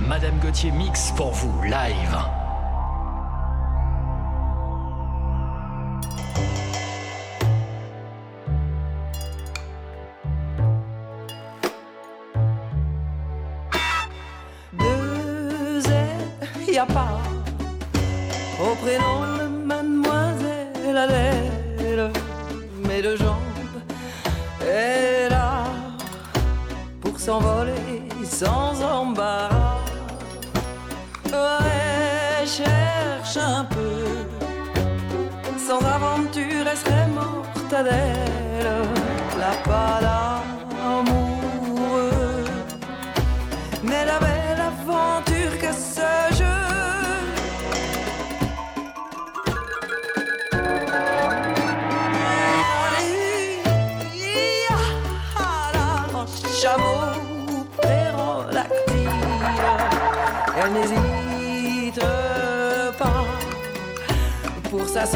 Madame Gauthier mix pour vous live. Mortadelle, la pas l'amoureux. Mais la belle aventure que ce jeu Chameau pérolactile Elle n'hésite pas Pour sa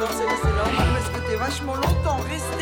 mais c'est normal parce que t'es vachement longtemps resté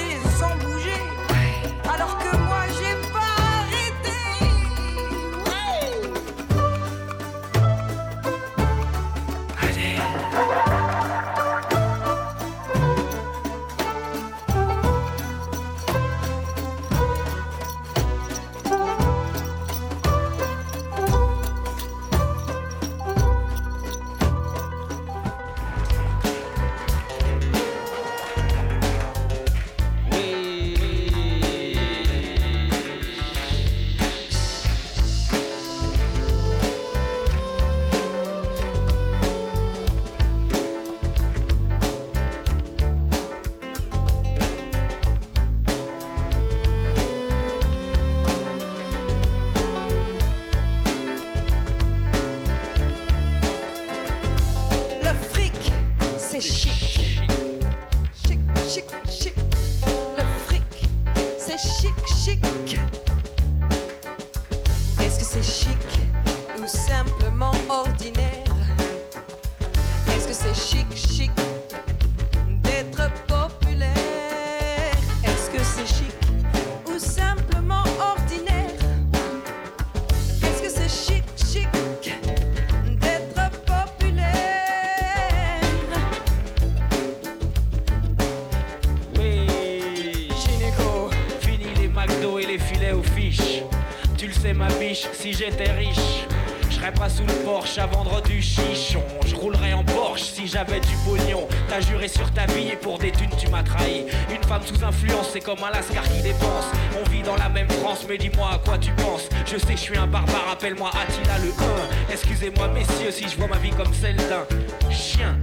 j'étais riche, je serais pas sous le porche à vendre du chichon. Je roulerais en Porsche si j'avais du pognon. T'as juré sur ta vie et pour des thunes, tu m'as trahi. Une femme sous influence, c'est comme un lascar qui dépense. On vit dans la même France, mais dis-moi à quoi tu penses. Je sais, je suis un barbare, appelle-moi Attila le 1. Excusez-moi, messieurs, si je vois ma vie comme celle d'un chien.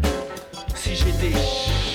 Si j'étais.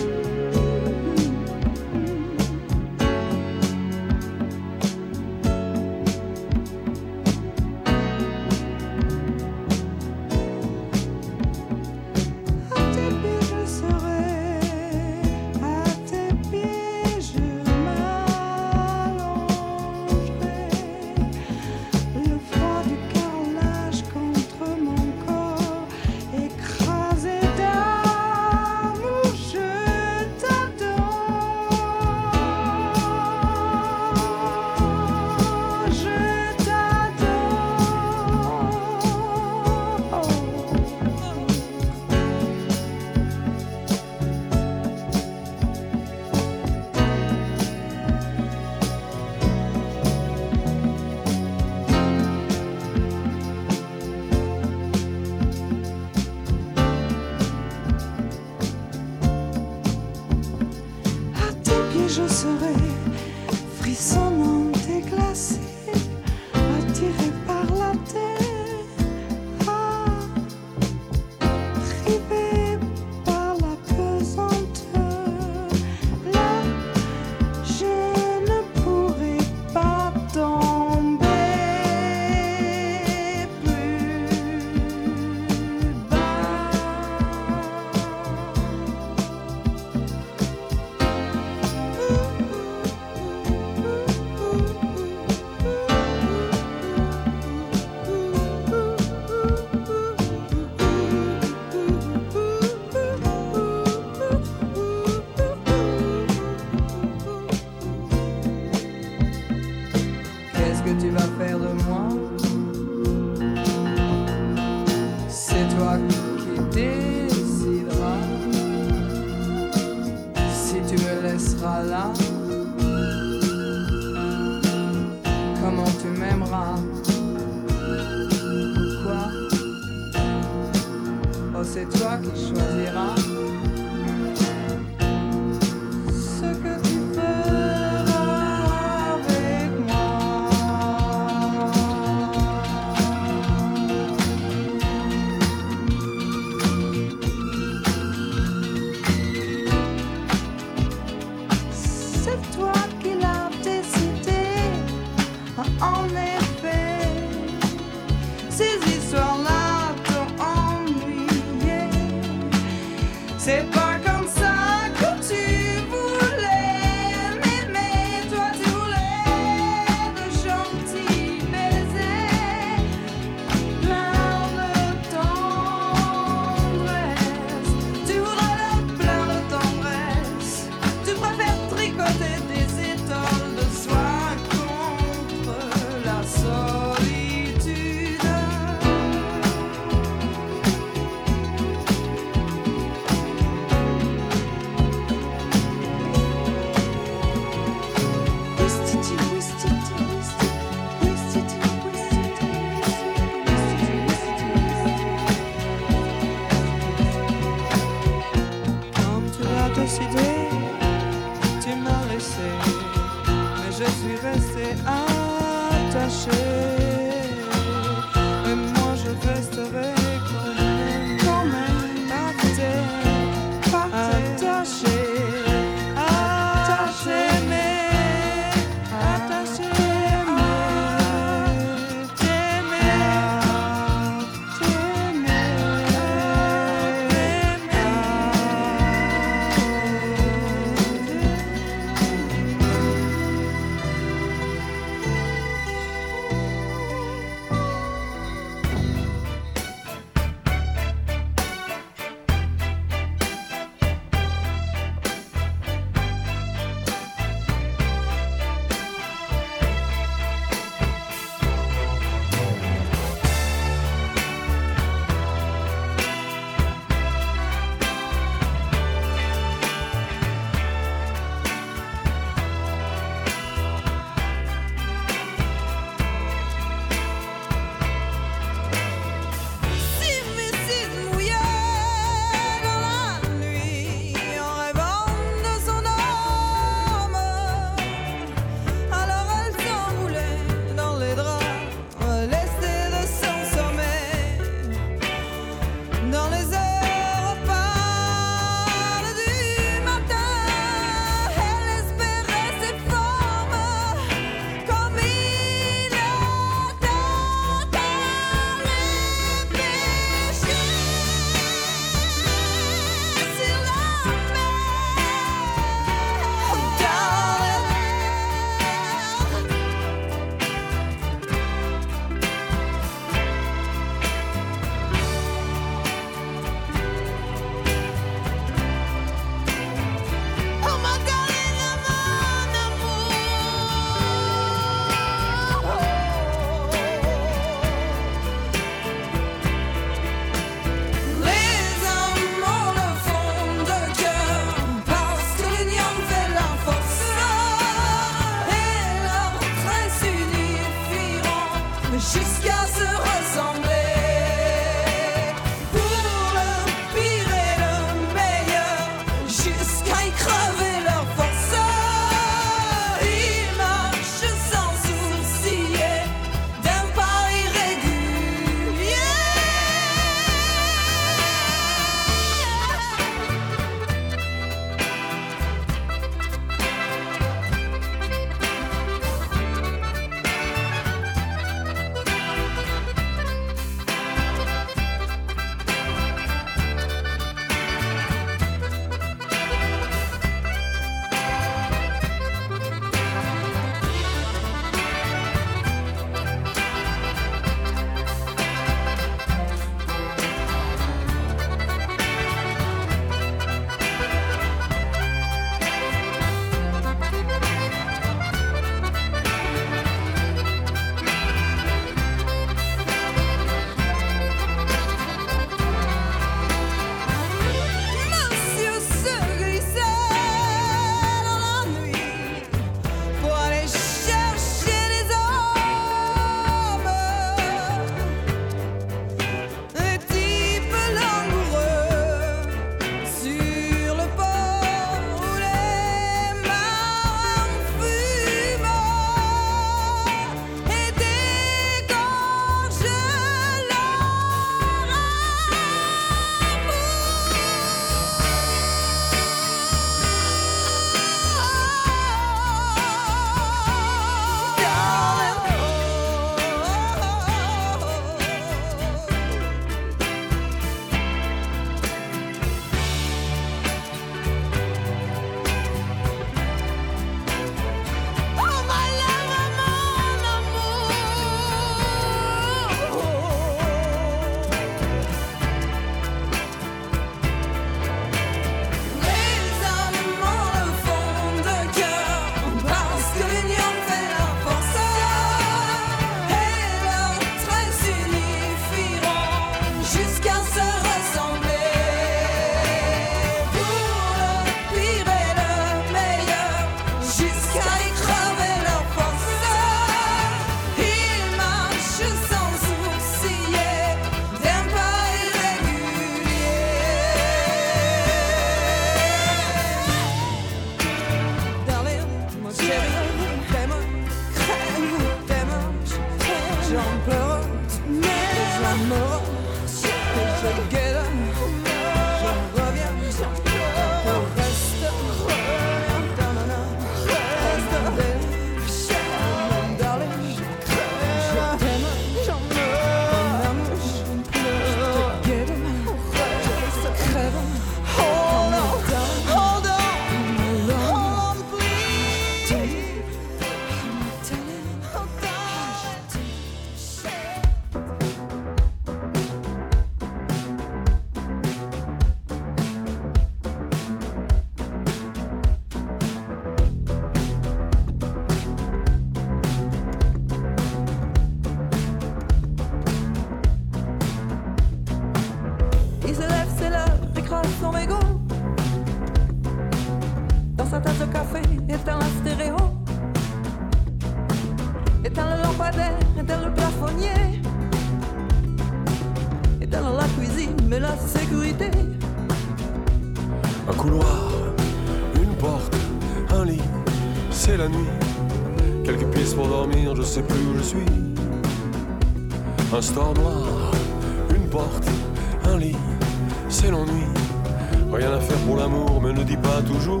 Rien à faire pour l'amour, mais ne dis pas toujours.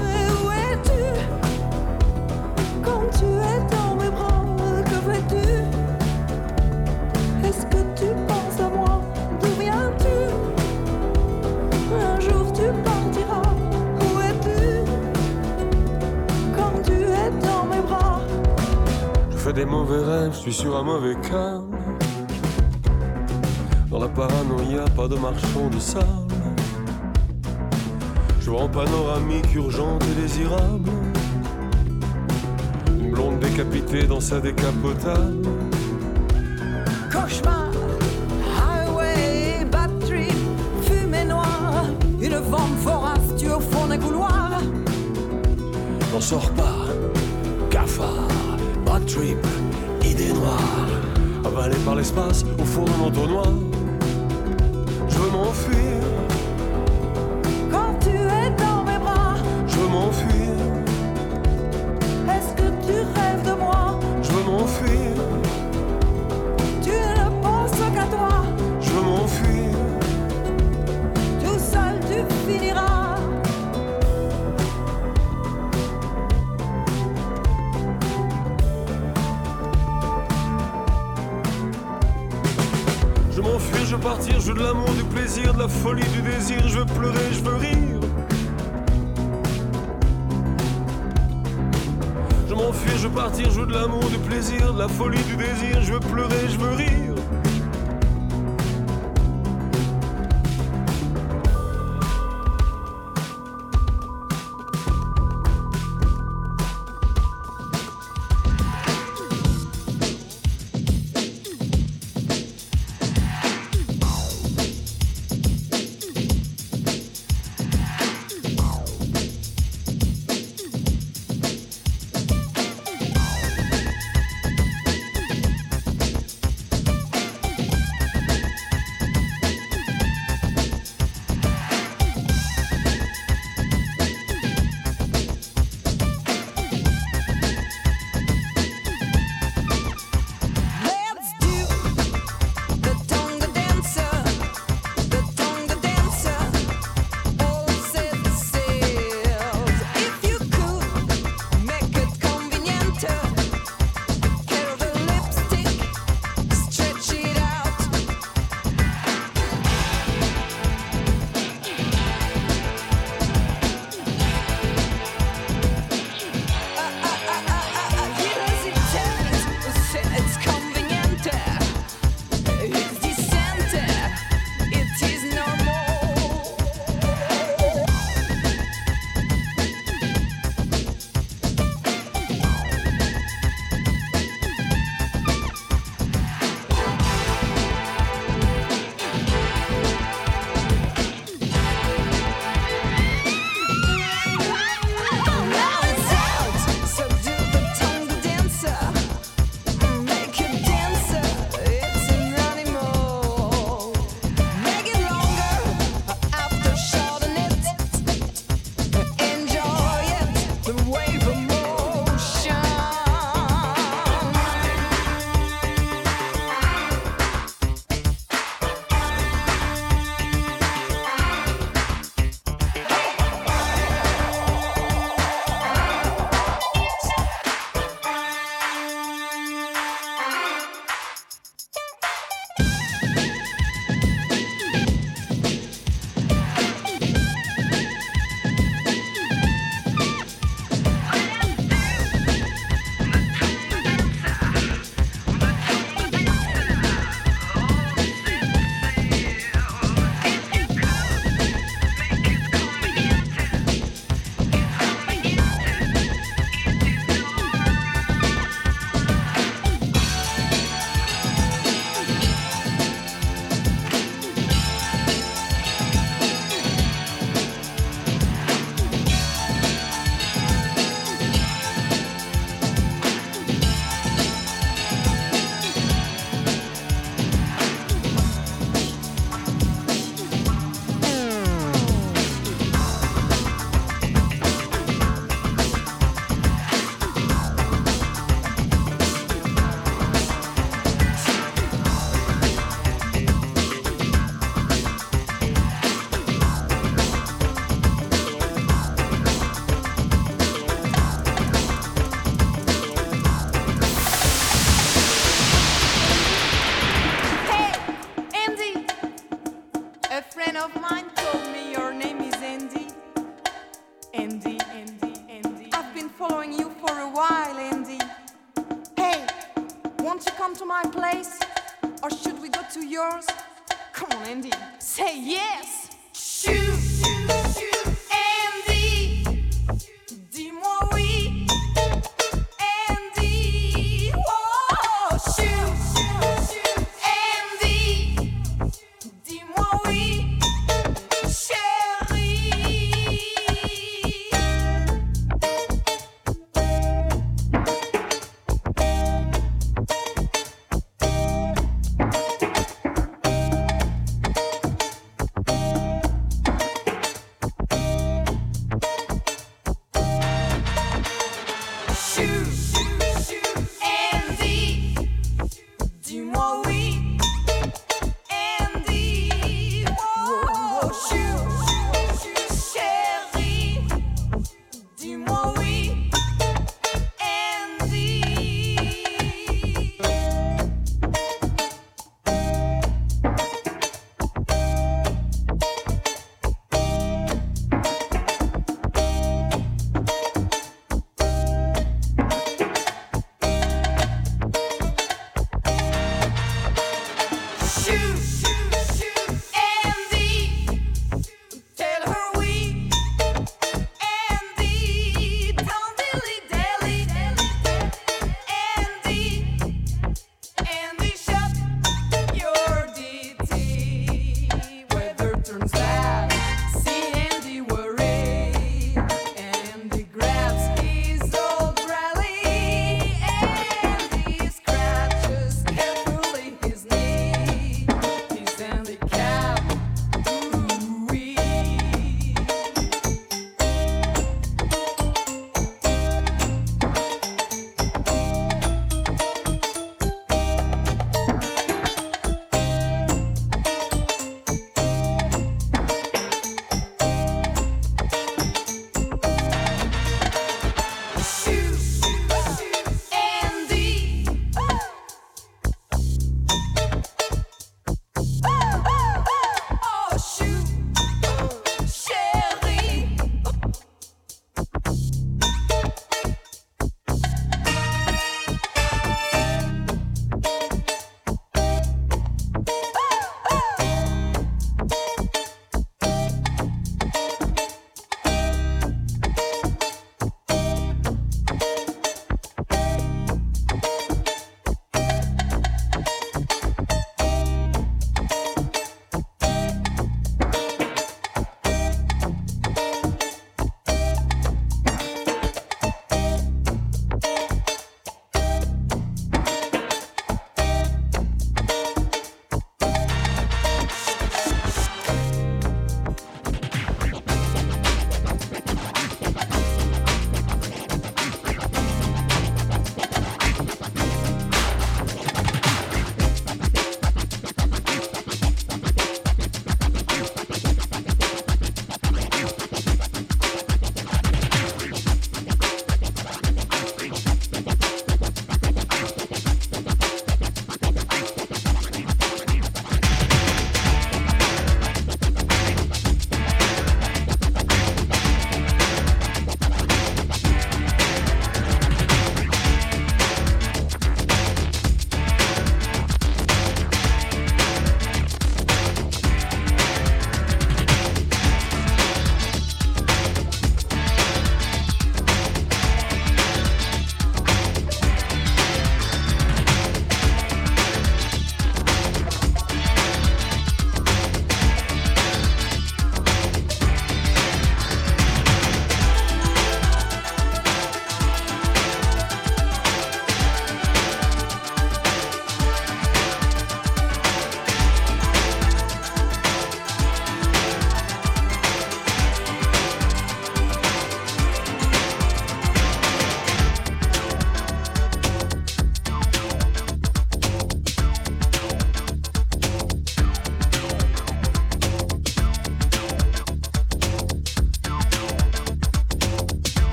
Et où es-tu? Quand tu es dans mes bras, que fais-tu? Est-ce que tu penses à moi? D'où viens-tu? Un jour tu partiras. Où es-tu? Quand tu es dans mes bras Je fais des mauvais rêves, je suis sur un mauvais cas. Dans la paranoïa, pas de marchand de sable. Je vois en panoramique urgente et désirable. Une blonde décapitée dans sa décapotable. Cauchemar, highway, bad trip, fumée noire, une vente vorace, tu au fond des couloirs. N'en sors pas, cafard, bad trip, idée noire. Avalé par l'espace au fond d'un entonnoir. Je veux m'enfuir, je veux m'enfuir, Tu ne penses qu'à toi, je veux m'enfuir. tout seul tu finiras. Je veux m'enfuir, je veux partir, je veux de l'amour, du plaisir, de la folie, du désir, je veux pleurer, je veux rire. M'enfuir, je veux partir, je veux de l'amour, du plaisir, de la folie, du désir, je veux pleurer, je veux rire.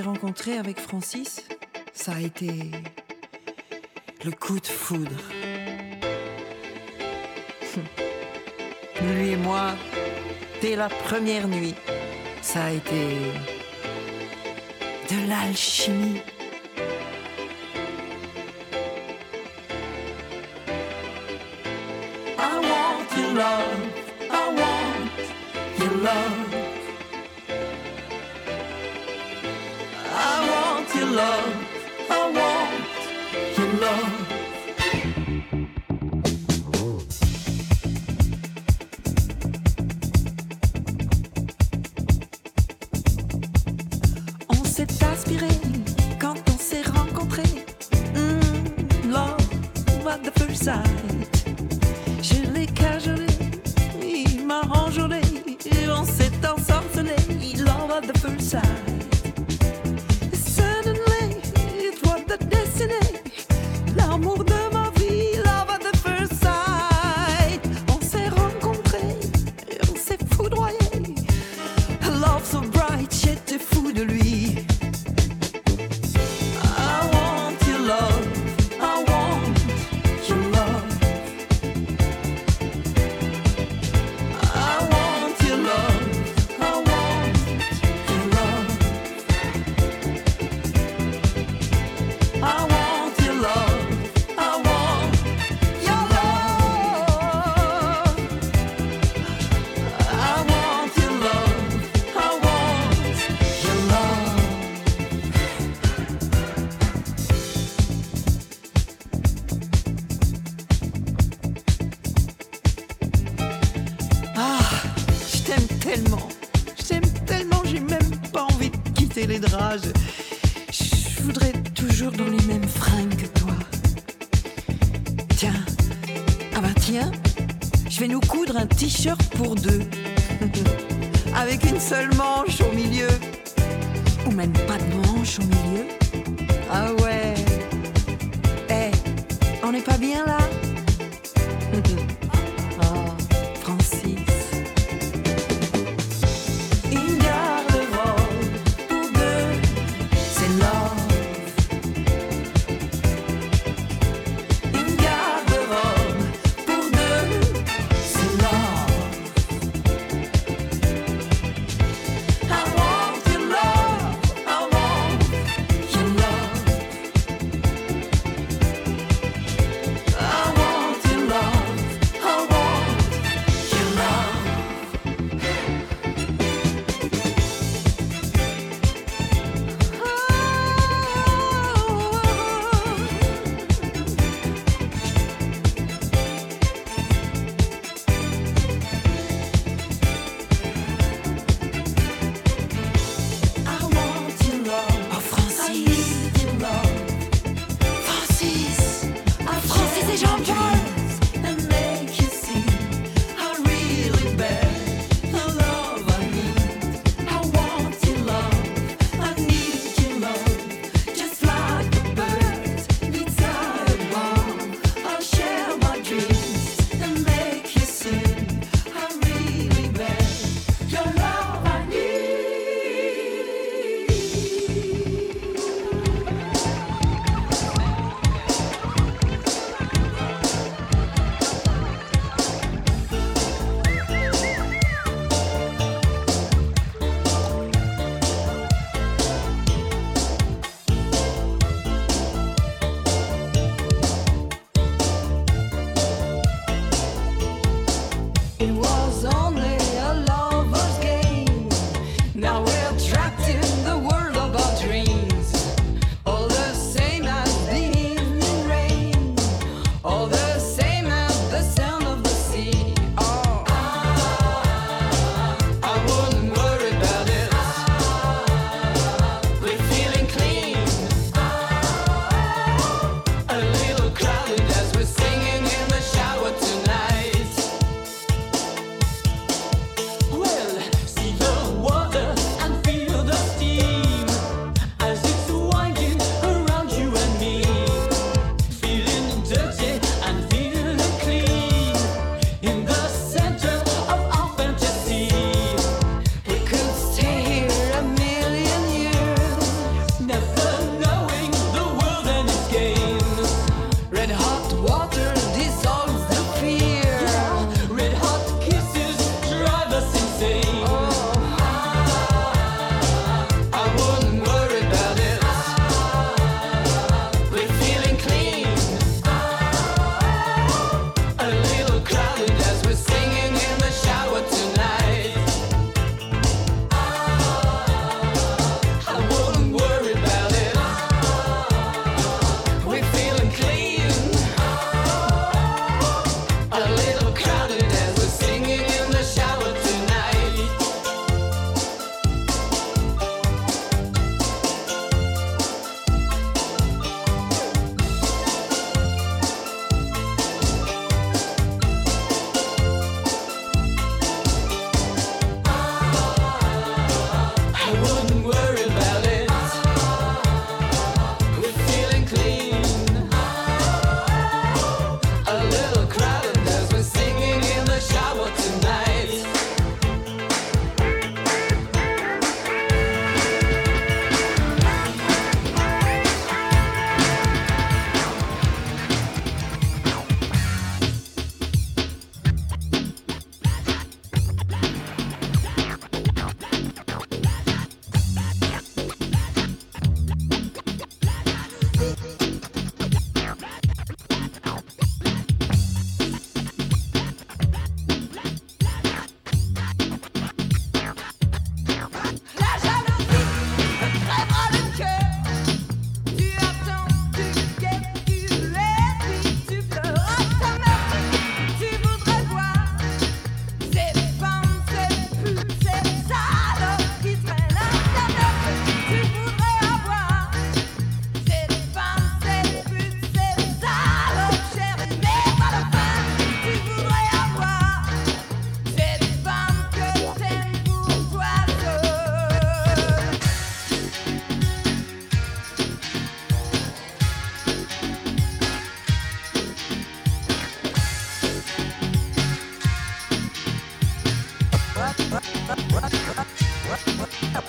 rencontré avec Francis, ça a été le coup de foudre. Lui et moi, dès la première nuit, ça a été de l'alchimie. I want your love, I want your love. love.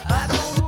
I don't know.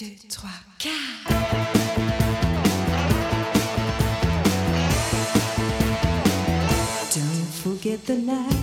2, 3, 4. Don't forget the night.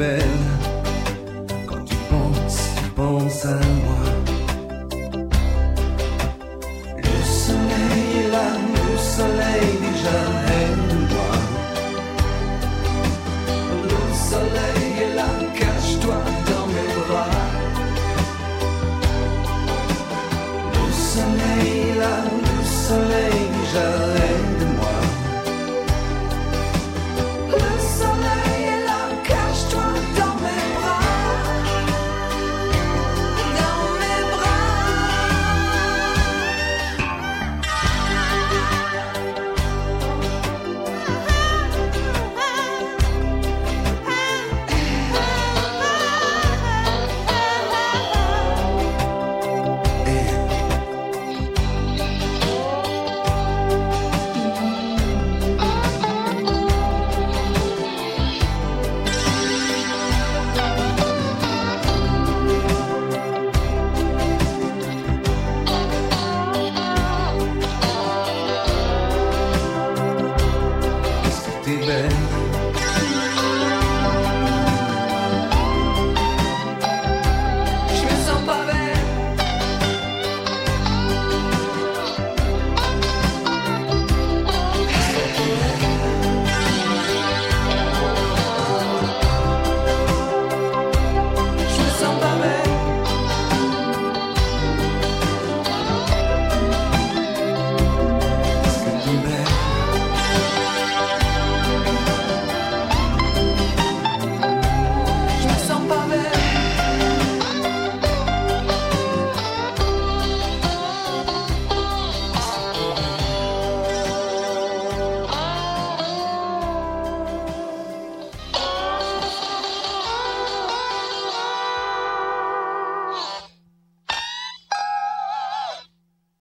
Rêves,